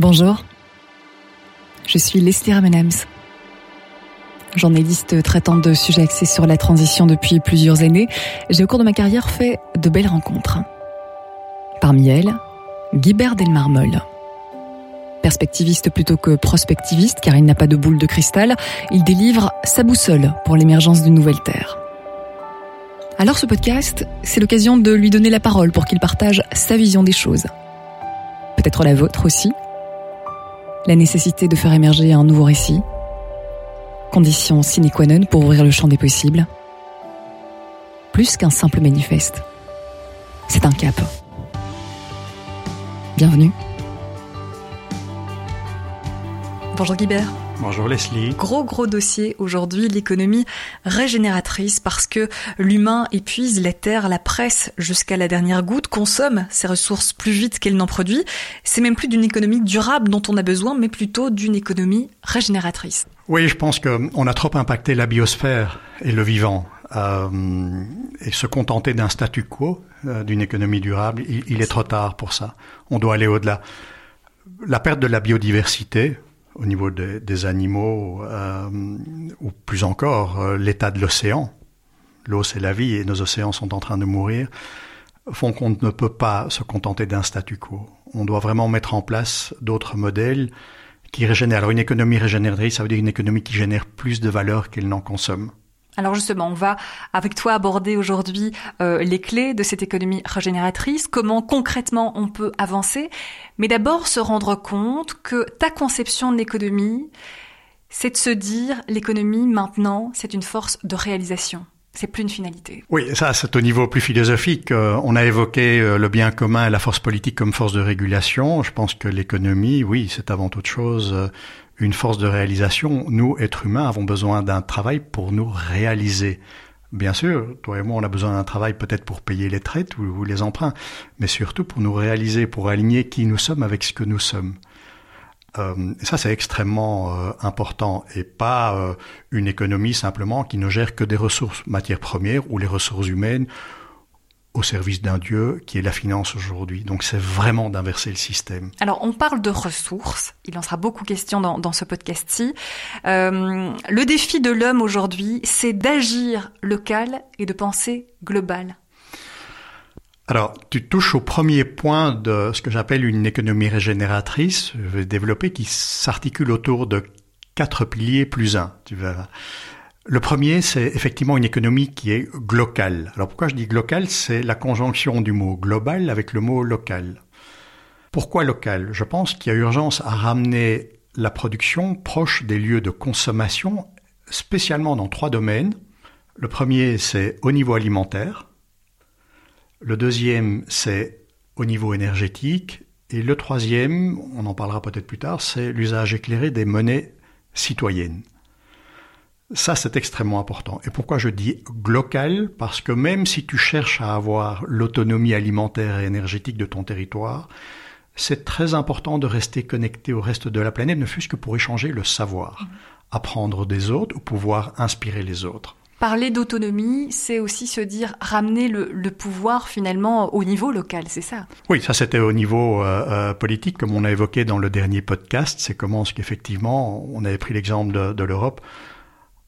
Bonjour, je suis Leslie Ramenams, journaliste traitant de sujets axés sur la transition depuis plusieurs années. J'ai au cours de ma carrière fait de belles rencontres. Parmi elles, Guibert Delmarmol. Perspectiviste plutôt que prospectiviste, car il n'a pas de boule de cristal, il délivre sa boussole pour l'émergence d'une nouvelle Terre. Alors ce podcast, c'est l'occasion de lui donner la parole pour qu'il partage sa vision des choses. Peut-être la vôtre aussi, la nécessité de faire émerger un nouveau récit, condition sine qua non pour ouvrir le champ des possibles, plus qu'un simple manifeste. C'est un cap. Bienvenue. Bonjour Guibert. Bonjour Leslie. Gros gros dossier aujourd'hui, l'économie régénératrice parce que l'humain épuise la terre, la presse jusqu'à la dernière goutte, consomme ses ressources plus vite qu'elle n'en produit. C'est même plus d'une économie durable dont on a besoin, mais plutôt d'une économie régénératrice. Oui, je pense qu'on a trop impacté la biosphère et le vivant. Euh, et se contenter d'un statu quo, euh, d'une économie durable, il, il est trop tard pour ça. On doit aller au-delà. La perte de la biodiversité, au niveau de, des animaux, euh, ou plus encore euh, l'état de l'océan. L'eau, c'est la vie et nos océans sont en train de mourir, font qu'on ne peut pas se contenter d'un statu quo. On doit vraiment mettre en place d'autres modèles qui régénèrent. Alors une économie régénératrice, ça veut dire une économie qui génère plus de valeur qu'elle n'en consomme. Alors justement, on va avec toi aborder aujourd'hui euh, les clés de cette économie régénératrice, comment concrètement on peut avancer, mais d'abord se rendre compte que ta conception de l'économie, c'est de se dire l'économie maintenant, c'est une force de réalisation. C'est plus une finalité. Oui, ça, c'est au niveau plus philosophique. Euh, on a évoqué euh, le bien commun et la force politique comme force de régulation. Je pense que l'économie, oui, c'est avant toute chose une force de réalisation. Nous, êtres humains, avons besoin d'un travail pour nous réaliser. Bien sûr, toi et moi, on a besoin d'un travail peut-être pour payer les traites ou, les emprunts, mais surtout pour nous réaliser, pour aligner qui nous sommes avec ce que nous sommes. Euh, ça, c'est extrêmement euh, important et pas euh, une économie simplement qui ne gère que des ressources matières premières ou les ressources humaines au service d'un Dieu qui est la finance aujourd'hui. Donc c'est vraiment d'inverser le système. Alors on parle de ressources, il en sera beaucoup question dans, dans ce podcast-ci. Euh, le défi de l'homme aujourd'hui, c'est d'agir local et de penser global. Alors, tu touches au premier point de ce que j'appelle une économie régénératrice, je vais développer, qui s'articule autour de quatre piliers plus un, tu verras. Le premier, c'est effectivement une économie qui est globale. Alors pourquoi je dis globale C'est la conjonction du mot global avec le mot local. Pourquoi local? Je pense qu'il y a urgence à ramener la production proche des lieux de consommation, spécialement dans trois domaines. Le premier, c'est au niveau alimentaire. Le deuxième, c'est au niveau énergétique. Et le troisième, on en parlera peut-être plus tard, c'est l'usage éclairé des monnaies citoyennes. Ça, c'est extrêmement important. Et pourquoi je dis local Parce que même si tu cherches à avoir l'autonomie alimentaire et énergétique de ton territoire, c'est très important de rester connecté au reste de la planète, ne fût-ce que pour échanger le savoir, apprendre des autres ou pouvoir inspirer les autres. Parler d'autonomie, c'est aussi se dire ramener le, le, pouvoir finalement au niveau local, c'est ça? Oui, ça c'était au niveau euh, euh, politique, comme on a évoqué dans le dernier podcast. C'est comment ce qu'effectivement, on avait pris l'exemple de, de l'Europe,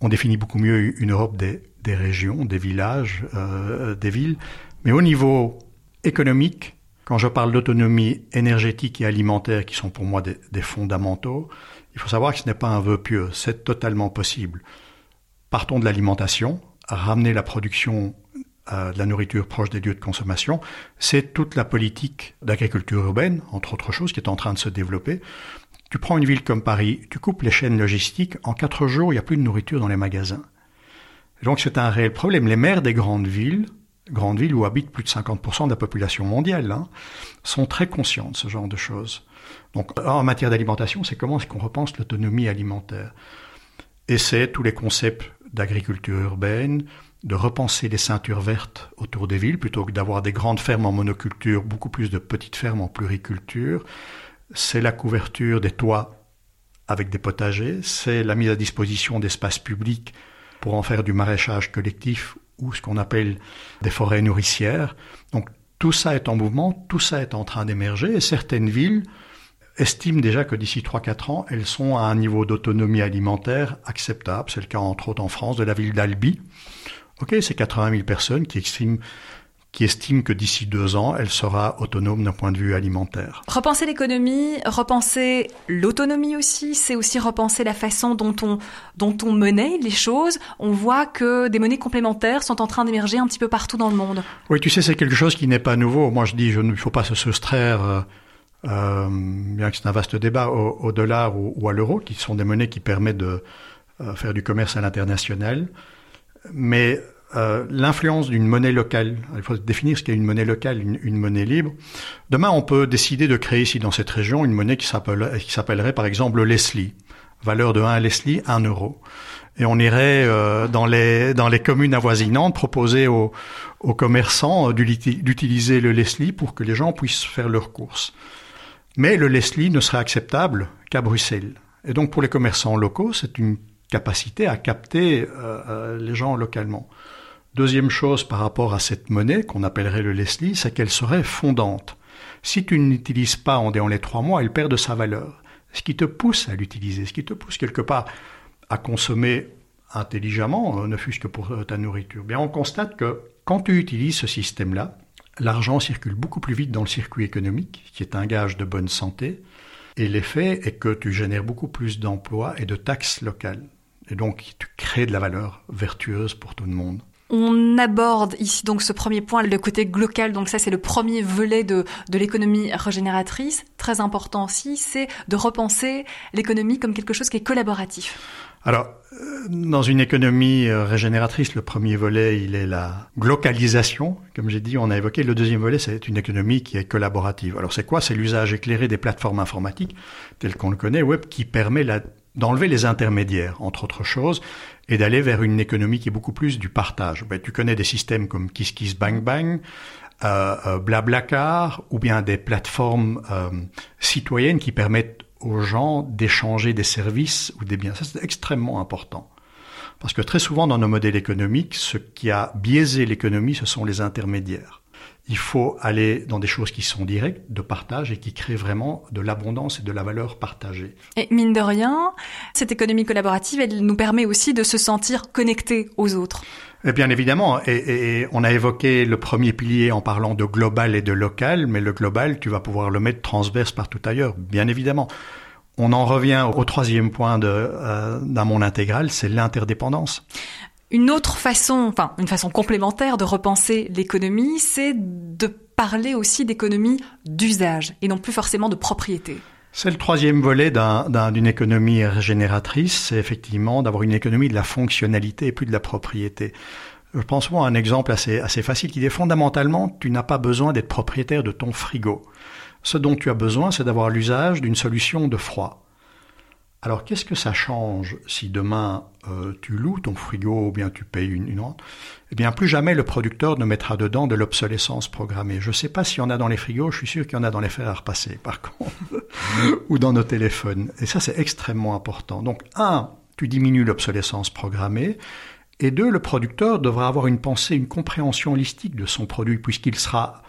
on définit beaucoup mieux une Europe des, régions, des villages, euh, des villes. Mais au niveau économique, quand je parle d'autonomie énergétique et alimentaire, qui sont pour moi des, des fondamentaux, il faut savoir que ce n'est pas un vœu pieux, c'est totalement possible. Partons de l'alimentation, ramener la production euh, de la nourriture proche des lieux de consommation, c'est toute la politique d'agriculture urbaine, entre autres choses, qui est en train de se développer. Tu prends une ville comme Paris, tu coupes les chaînes logistiques, en quatre jours, il n'y a plus de nourriture dans les magasins. Donc c'est un réel problème. Les maires des grandes villes, grandes villes où habitent plus de 50% de la population mondiale, hein, sont très conscients de ce genre de choses. Donc en matière d'alimentation, c'est comment est-ce qu'on repense l'autonomie alimentaire? Et tous les concepts d'agriculture urbaine, de repenser les ceintures vertes autour des villes plutôt que d'avoir des grandes fermes en monoculture, beaucoup plus de petites fermes en pluriculture. C'est la couverture des toits avec des potagers, c'est la mise à disposition d'espaces publics pour en faire du maraîchage collectif ou ce qu'on appelle des forêts nourricières. Donc tout ça est en mouvement, tout ça est en train d'émerger et certaines villes estiment déjà que d'ici 3-4 ans, elles sont à un niveau d'autonomie alimentaire acceptable. C'est le cas entre autres en France de la ville d'Albi. Ok, c'est 80 000 personnes qui estiment qui estime que d'ici deux ans, elle sera autonome d'un point de vue alimentaire. Repenser l'économie, repenser l'autonomie aussi, c'est aussi repenser la façon dont on, dont on menait les choses. On voit que des monnaies complémentaires sont en train d'émerger un petit peu partout dans le monde. Oui, tu sais, c'est quelque chose qui n'est pas nouveau. Moi, je dis, il ne faut pas se soustraire, euh, euh, bien que c'est un vaste débat, au, dollar ou, à l'euro, qui sont des monnaies qui permettent de euh, faire du commerce à l'international. Mais euh, l'influence d'une monnaie locale. Il faut définir ce qu'est une monnaie locale, une, monnaie libre. Demain, on peut décider de créer ici dans cette région une monnaie qui s'appellerait par exemple le Leslie. Valeur de 1 Leslie, 1 euro. Et on irait euh, dans, les, dans les communes avoisinantes proposer aux, aux commerçants d'utiliser le Leslie pour que les gens puissent faire leurs courses. Mais le Leslie ne serait acceptable qu'à Bruxelles. Et donc pour les commerçants locaux, c'est une capacité à capter euh, les gens localement. Deuxième chose par rapport à cette monnaie qu'on appellerait le Leslie, c'est qu'elle serait fondante. Si tu ne l'utilises pas en les trois mois, elle perd de sa valeur. Ce qui te pousse à l'utiliser, ce qui te pousse quelque part à consommer intelligemment, euh, ne fût-ce que pour euh, ta nourriture. Bien, on constate que quand tu utilises ce système-là, l'argent circule beaucoup plus vite dans le circuit économique, qui est un gage de bonne santé, et l'effet est que tu génères beaucoup plus d'emplois et de taxes locales. Et donc, tu crées de la valeur vertueuse pour tout le monde. On aborde ici donc ce premier point, le côté glocal. Donc ça, c'est le premier volet de, de l'économie régénératrice. Très important aussi, c'est de repenser l'économie comme quelque chose qui est collaboratif. Alors, euh, dans une économie euh, régénératrice, le premier volet, il est la glocalisation. Comme j'ai dit, on a évoqué. Le deuxième volet, c'est une économie qui est collaborative. Alors, c'est quoi? C'est l'usage éclairé des plateformes informatiques, tel qu'on le connaît, web, qui permet d'enlever les intermédiaires, entre autres choses, et d'aller vers une économie qui est beaucoup plus du partage. Ben, tu connais des systèmes comme KissKissBankBank, euh, euh, Blablacar, ou bien des plateformes euh, citoyennes qui permettent aux gens d'échanger des services ou des biens. Ça, c'est extrêmement important. Parce que très souvent, dans nos modèles économiques, ce qui a biaisé l'économie, ce sont les intermédiaires il faut aller dans des choses qui sont directes, de partage et qui créent vraiment de l'abondance et de la valeur partagée. Et mine de rien, cette économie collaborative, elle nous permet aussi de se sentir connectés aux autres. Et bien évidemment, et, on a évoqué le premier pilier en parlant de global et de local, mais le global, tu vas pouvoir le mettre transverse partout ailleurs, bien évidemment. On en revient au troisième point de, euh, d'un monde intégral, c'est l'interdépendance. Une autre façon, enfin une façon complémentaire de repenser l'économie, c'est de parler aussi d'économie d'usage et non plus forcément de propriété. C'est le troisième volet d'une économie régénératrice, c'est effectivement d'avoir une économie de la fonctionnalité et plus de la propriété. Je pense à un exemple assez, assez facile qui est fondamentalement, tu n'as pas besoin d'être propriétaire de ton frigo. Ce dont tu as besoin, c'est d'avoir l'usage d'une solution de froid. Alors qu'est-ce que ça change si demain euh, tu loues ton frigo ou bien tu payes une, rente? Eh bien plus jamais le producteur ne mettra dedans de l'obsolescence programmée. Je ne sais pas s'il y en a dans les frigos, je suis sûr qu'il y en a dans les fers à repasser par contre, ou dans nos téléphones. Et ça c'est extrêmement important. Donc un, tu diminues l'obsolescence programmée. Et deux, le producteur devra avoir une pensée, une compréhension holistique de son produit, puisqu'il sera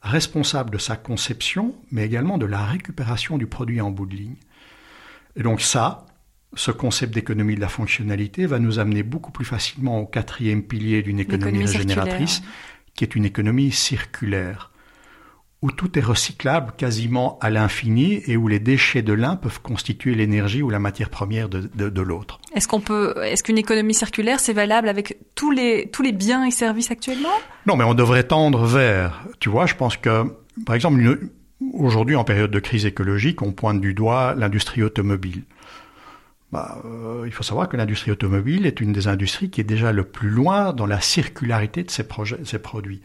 responsable de sa conception, mais également de la récupération du produit en bout de ligne. Et donc ça, ce concept d'économie de la fonctionnalité va nous amener beaucoup plus facilement au quatrième pilier d'une économie régénératrice, qui est une économie circulaire, où tout est recyclable quasiment à l'infini et où les déchets de l'un peuvent constituer l'énergie ou la matière première de, de, l'autre. Est-ce qu'on peut, est-ce qu'une économie circulaire c'est valable avec tous les tous les biens et services actuellement? Non, mais on devrait tendre vers. Tu vois, je pense que, par exemple, une, Aujourd'hui, en période de crise écologique, on pointe du doigt l'industrie automobile. Bah, euh, il faut savoir que l'industrie automobile est une des industries qui est déjà le plus loin dans la circularité de ses, produits.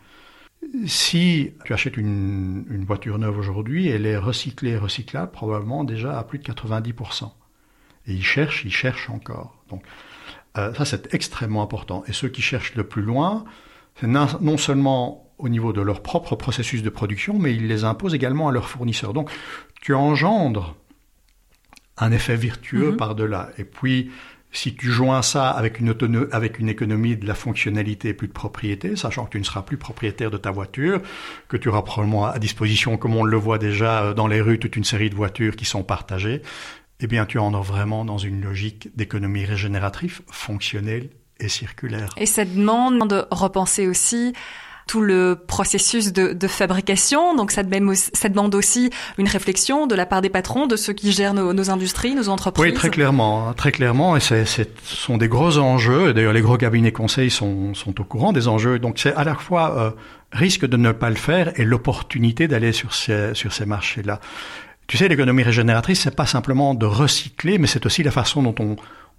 Si tu achètes une, voiture neuve aujourd'hui, elle est recyclée recyclable probablement déjà à plus de 90%. Et ils cherchent, ils cherchent encore. Donc euh, ça, c'est extrêmement important. Et ceux qui cherchent le plus loin, c'est non seulement au niveau de leur propre processus de production, mais ils les imposent également à leurs fournisseurs. Donc, tu engendres un effet virtueux mhm. par-delà. Et puis, Si tu joins ça avec une, avec une économie de la fonctionnalité et plus de propriété, sachant que tu ne seras plus propriétaire de ta voiture, que tu auras probablement à disposition, comme on le voit déjà euh, dans les rues, toute une série de voitures qui sont partagées, eh bien tu en es vraiment dans une logique d'économie régénérative, fonctionnelle et circulaire. Et ça demande de repenser aussi tout le processus de, fabrication. Donc ça, demande aussi une réflexion de la part des patrons, de ceux qui gèrent nos, industries, nos entreprises. Oui, très clairement, hein, très clairement. Et ce sont des gros enjeux. D'ailleurs, les gros cabinets conseils sont, au courant des enjeux. Donc c'est à la fois euh, risque de ne pas le faire et l'opportunité d'aller sur ces, marchés-là. Tu sais, l'économie régénératrice, c'est pas simplement de recycler, mais c'est aussi la façon dont on,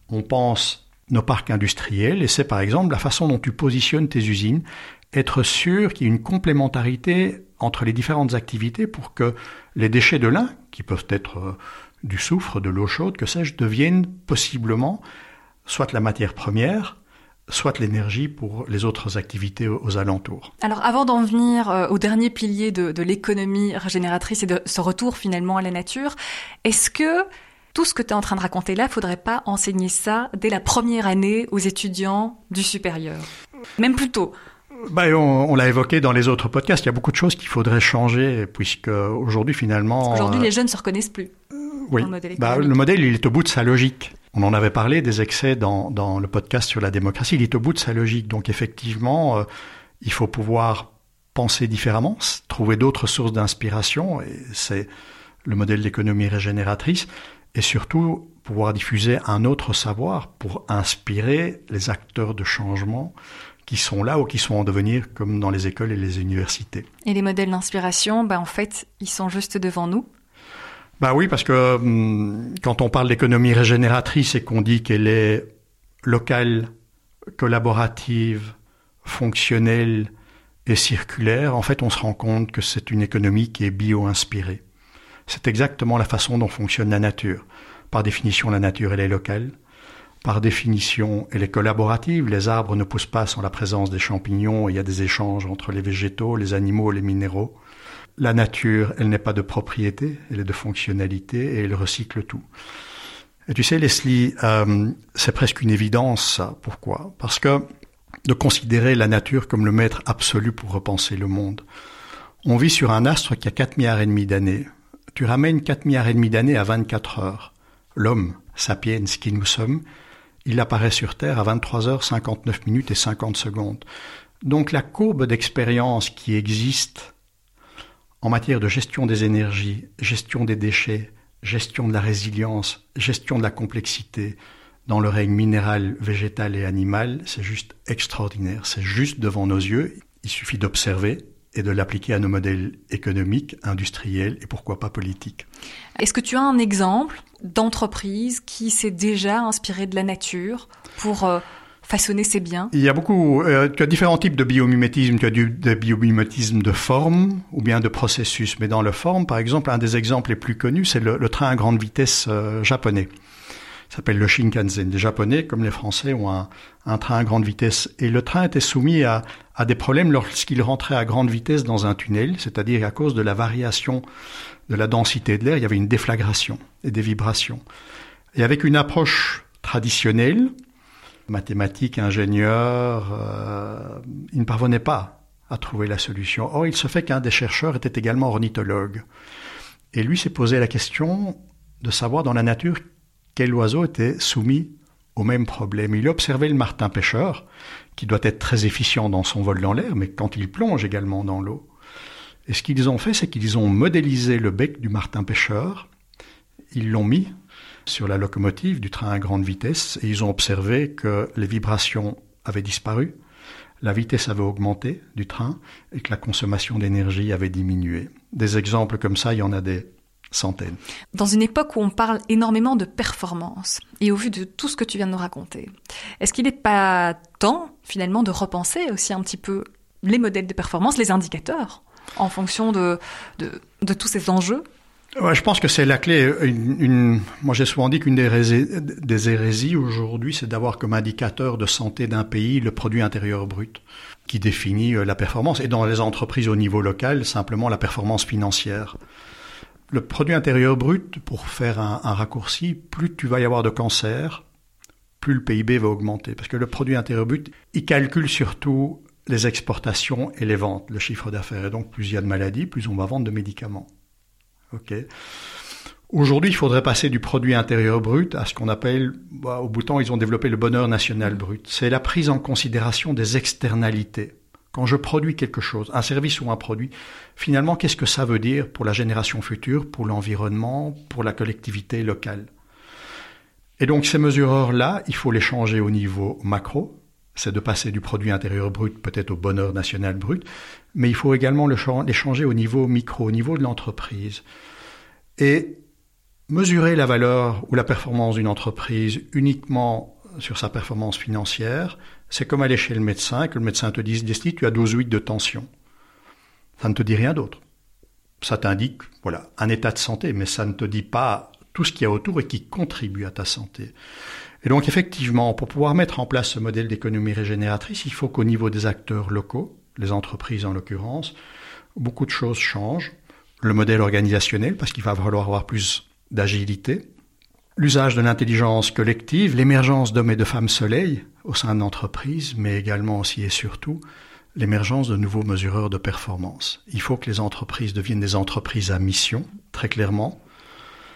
on pense nos parcs industriels, et c'est par exemple la façon dont tu positionnes tes usines, être sûr qu'il y ait une complémentarité entre les différentes activités pour que les déchets de l'un, qui peuvent être euh, du soufre, de l'eau chaude, que sais-je, deviennent possiblement soit la matière première, soit l'énergie pour les autres activités aux alentours. Alors avant d'en venir euh, au dernier pilier de, de l'économie régénératrice et de ce retour finalement à la nature, est-ce que tout ce que tu es en train de raconter là, faudrait pas enseigner ça dès la première année aux étudiants du supérieur? Même plus tôt bah, on, l'a évoqué dans les autres podcasts, il y a beaucoup de choses qu'il faudrait changer, puisque aujourd'hui finalement... Aujourd'hui les jeunes se reconnaissent plus. Euh, oui, le modèle, bah, le modèle il est au bout de sa logique. On en avait parlé des excès dans, dans, le podcast sur la démocratie, il est au bout de sa logique. Donc effectivement, euh, il faut pouvoir penser différemment, trouver d'autres sources d'inspiration, et c'est le modèle d'économie régénératrice et surtout pouvoir diffuser un autre savoir pour inspirer les acteurs de changement qui sont là ou qui sont en devenir, comme dans les écoles et les universités. Et les modèles d'inspiration, ben en fait, ils sont juste devant nous. Bah oui, parce que hum, quand on parle d'économie régénératrice et qu'on dit qu'elle est locale, collaborative, fonctionnelle et circulaire, en fait, on se rend compte que c'est une économie qui est bio-inspirée. C'est exactement la façon dont fonctionne la nature. Par définition, la nature, elle est locale. Par définition, elle est collaborative. Les arbres ne poussent pas sans la présence des champignons. Il y a des échanges entre les végétaux, les animaux, les minéraux. La nature, elle n'est pas de propriété, elle est de fonctionnalité et elle recycle tout. Et tu sais, Leslie, euh, c'est presque une évidence, ça. Pourquoi? Parce que de considérer la nature comme le maître absolu pour repenser le monde. On vit sur un astre qui a 4 milliards et demi d'années. Tu ramènes 4 milliards et demi d'années à 24 heures. L'homme, sapiens, qui nous sommes, il apparaît sur Terre à 23 heures 59 minutes et 50 secondes. Donc la courbe d'expérience qui existe en matière de gestion des énergies, gestion des déchets, gestion de la résilience, gestion de la complexité dans le règne minéral, végétal et animal, c'est juste extraordinaire. C'est juste devant nos yeux. Il suffit d'observer et de l'appliquer à nos modèles économiques, industriels et pourquoi pas politiques. Est-ce que tu as un exemple d'entreprise qui s'est déjà inspirée de la nature pour euh, façonner ses biens? Il y a beaucoup, euh, tu as différents types de biomimétisme, tu as du biomimétisme de forme ou bien de processus, mais dans le forme, par exemple, un des exemples les plus connus, c'est le, train à grande vitesse euh, japonais s'appelle le Shinkansen. Les Japonais, comme les Français, ont un, train à grande vitesse. Et le train était soumis à, des problèmes lorsqu'il rentrait à grande vitesse dans un tunnel, c'est-à-dire à cause de la variation de la densité de l'air, il y avait une déflagration et des vibrations. Et avec une approche traditionnelle, mathématiques, ingénieurs, euh, ils ne parvenaient pas à trouver la solution. Or, il se fait qu'un des chercheurs était également ornithologue. Et lui s'est posé la question de savoir dans la nature quel oiseau était soumis au même problème. Il observait le martin pêcheur, qui doit être très efficient dans son vol dans l'air, mais quand il plonge également dans l'eau. Et ce qu'ils ont fait, c'est qu'ils ont modélisé le bec du martin pêcheur, ils l'ont mis sur la locomotive du train à grande vitesse, et ils ont observé que les vibrations avaient disparu, la vitesse avait augmenté du train, et que la consommation d'énergie avait diminué. Des exemples comme ça, il y en a des centaines. Dans une époque où on parle énormément de performance, et au vu de tout ce que tu viens de nous raconter, est-ce qu'il n'est pas temps finalement de repenser aussi un petit peu les modèles de performance, les indicateurs, en fonction de, de, tous ces enjeux? Ouais, je pense que c'est la clé. Une, moi, j'ai souvent dit qu'une des, des hérésies aujourd'hui, c'est d'avoir comme indicateur de santé d'un pays le produit intérieur brut, qui définit euh, la performance. Et dans les entreprises au niveau local, simplement la performance financière le produit intérieur brut, pour faire un, raccourci, plus tu vas y avoir de cancer, plus le PIB va augmenter. Parce que le produit intérieur brut, il calcule surtout les exportations et les ventes, le chiffre d'affaires. Et donc, plus il y a de maladies, plus on va vendre de médicaments. OK Aujourd'hui, il faudrait passer du produit intérieur brut à ce qu'on appelle, bah, au bout de temps, ils ont développé le bonheur national brut. C'est la prise en considération des externalités. Quand je produis quelque chose, un service ou un produit, finalement, qu'est-ce que ça veut dire pour la génération future, pour l'environnement, pour la collectivité locale? Et donc, ces mesureurs-là, il faut les changer au niveau macro, c'est de passer du produit intérieur brut peut-être au bonheur national brut, mais il faut également les changer au niveau micro, au niveau de l'entreprise. Et mesurer la valeur ou la performance d'une entreprise uniquement sur sa performance financière, c'est comme aller chez le médecin que le médecin te dise, Desti, tu as 12,8 de tension. Ça ne te dit rien d'autre. Ça t'indique, voilà, un état de santé, mais ça ne te dit pas tout ce qu'il y a autour et qui contribue à ta santé. Et donc effectivement, pour pouvoir mettre en place ce modèle d'économie régénératrice, il faut qu'au niveau des acteurs locaux, les entreprises en l'occurrence, beaucoup de choses changent. Le modèle organisationnel, parce qu'il va falloir avoir plus d'agilité, l'usage de l'intelligence collective, l'émergence d'hommes et de femmes soleil au sein de l'entreprise, mais également aussi et surtout l'émergence de nouveaux mesureurs de performance. Il faut que les entreprises deviennent des entreprises à mission, très clairement,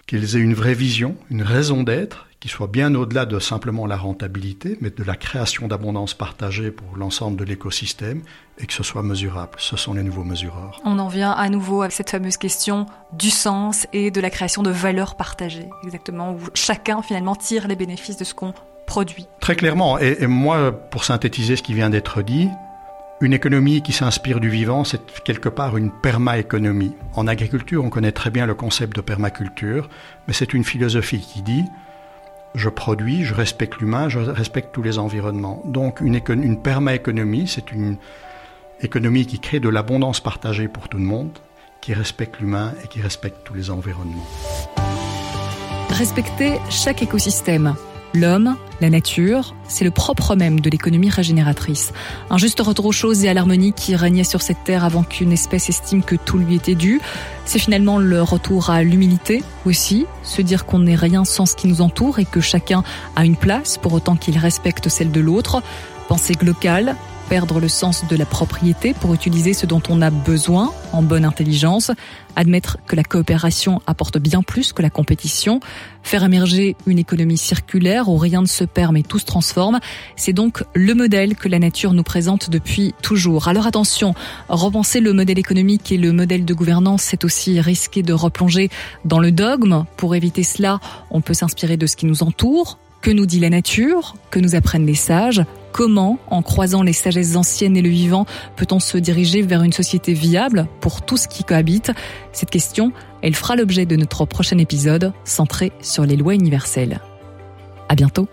qu'ils aient une vraie vision, une raison d'être, qui soit bien au-delà de simplement la rentabilité, mais de la création d'abondance partagée pour l'ensemble de l'écosystème et que ce soit mesurable. Ce sont les nouveaux mesureurs. On en vient à nouveau à cette fameuse question du sens et de la création de valeurs partagées, exactement, où chacun finalement tire les bénéfices de ce qu'on produit. Très clairement, et, et moi, pour synthétiser ce qui vient d'être dit, une économie qui s'inspire du vivant, c'est quelque part une permaéconomie. En agriculture, on connaît très bien le concept de permaculture, mais c'est une philosophie qui dit je produis, je respecte l'humain, je respecte tous les environnements. Donc une, une permaéconomie, c'est une économie qui crée de l'abondance partagée pour tout le monde, qui respecte l'humain et qui respecte tous les environnements. Respecter chaque écosystème, L'homme, la nature, c'est le propre même de l'économie régénératrice. Un juste retour aux choses et à l'harmonie qui régnait sur cette terre avant qu'une espèce estime que tout lui était dû. C'est finalement le retour à l'humilité aussi, se dire qu'on n'est rien sans ce qui nous entoure et que chacun a une place pour autant qu'il respecte celle de l'autre. Penser locale, perdre le sens de la propriété pour utiliser ce dont on a besoin en bonne intelligence, admettre que la coopération apporte bien plus que la compétition, faire émerger une économie circulaire où rien ne se perd mais tout se transforme, c'est donc le modèle que la nature nous présente depuis toujours. Alors attention, repenser le modèle économique et le modèle de gouvernance, c'est aussi risquer de replonger dans le dogme. Pour éviter cela, on peut s'inspirer de ce qui nous entoure, que nous dit la nature Que nous apprennent les sages Comment, en croisant les sagesses anciennes et le vivant, peut-on se diriger vers une société viable pour tout ce qui cohabite Cette question, elle fera l'objet de notre prochain épisode centré sur les lois universelles. À bientôt